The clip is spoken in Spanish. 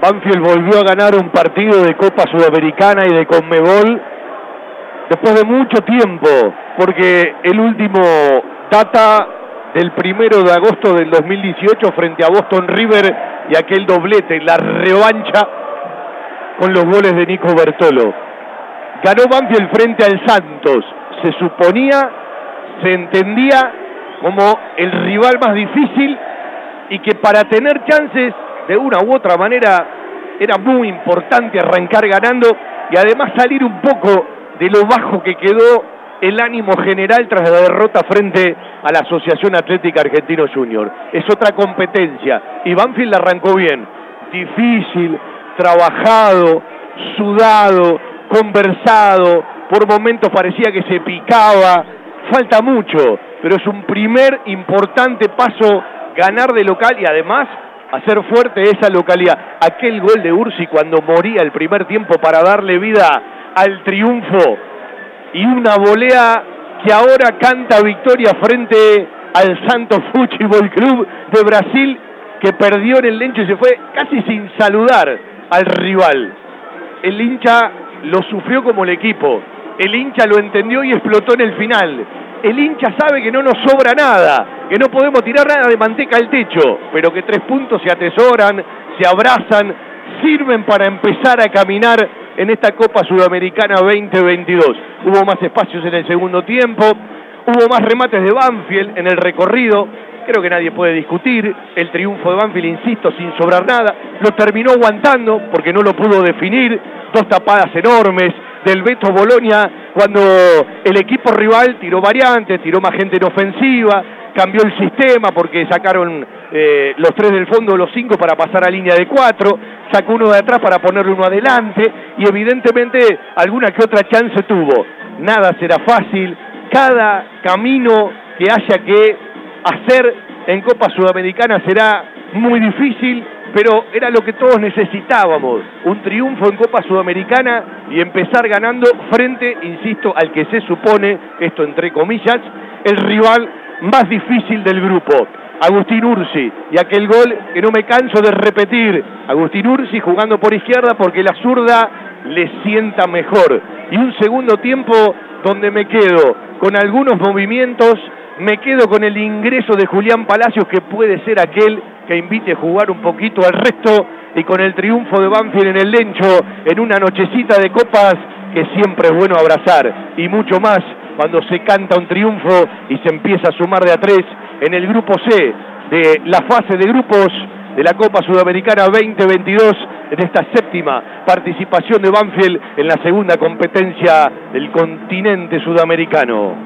Banfield volvió a ganar un partido de Copa Sudamericana y de Conmebol después de mucho tiempo, porque el último data del primero de agosto del 2018 frente a Boston River y aquel doblete, la revancha con los goles de Nico Bertolo. Ganó Banfield frente al Santos. Se suponía, se entendía como el rival más difícil y que para tener chances de una u otra manera era muy importante arrancar ganando y además salir un poco de lo bajo que quedó el ánimo general tras la derrota frente a la Asociación Atlética Argentino Junior. Es otra competencia y Banfield arrancó bien, difícil, trabajado, sudado, conversado, por momentos parecía que se picaba, falta mucho, pero es un primer importante paso ganar de local y además hacer fuerte esa localidad. Aquel gol de Ursi cuando moría el primer tiempo para darle vida al triunfo y una volea que ahora canta victoria frente al Santos Fútbol Club de Brasil que perdió en el lencho y se fue casi sin saludar al rival. El hincha lo sufrió como el equipo, el hincha lo entendió y explotó en el final. El hincha sabe que no nos sobra nada, que no podemos tirar nada de manteca al techo, pero que tres puntos se atesoran, se abrazan, sirven para empezar a caminar en esta Copa Sudamericana 2022. Hubo más espacios en el segundo tiempo, hubo más remates de Banfield en el recorrido, creo que nadie puede discutir el triunfo de Banfield, insisto, sin sobrar nada, lo terminó aguantando porque no lo pudo definir, dos tapadas enormes del Beto Bolonia cuando el equipo rival tiró variantes, tiró más gente en ofensiva, cambió el sistema porque sacaron eh, los tres del fondo, los cinco para pasar a línea de cuatro, sacó uno de atrás para ponerle uno adelante y evidentemente alguna que otra chance tuvo. Nada será fácil, cada camino que haya que hacer en Copa Sudamericana será muy difícil, pero era lo que todos necesitábamos, un triunfo en Copa Sudamericana y empezar ganando frente, insisto, al que se supone, esto entre comillas, el rival más difícil del grupo. Agustín Ursi y aquel gol que no me canso de repetir. Agustín Ursi jugando por izquierda porque la zurda le sienta mejor. Y un segundo tiempo donde me quedo con algunos movimientos, me quedo con el ingreso de Julián Palacios que puede ser aquel que invite a jugar un poquito al resto y con el triunfo de Banfield en el Lencho en una nochecita de copas que siempre es bueno abrazar y mucho más cuando se canta un triunfo y se empieza a sumar de a tres en el grupo C de la fase de grupos de la Copa Sudamericana 2022 en esta séptima participación de Banfield en la segunda competencia del continente sudamericano.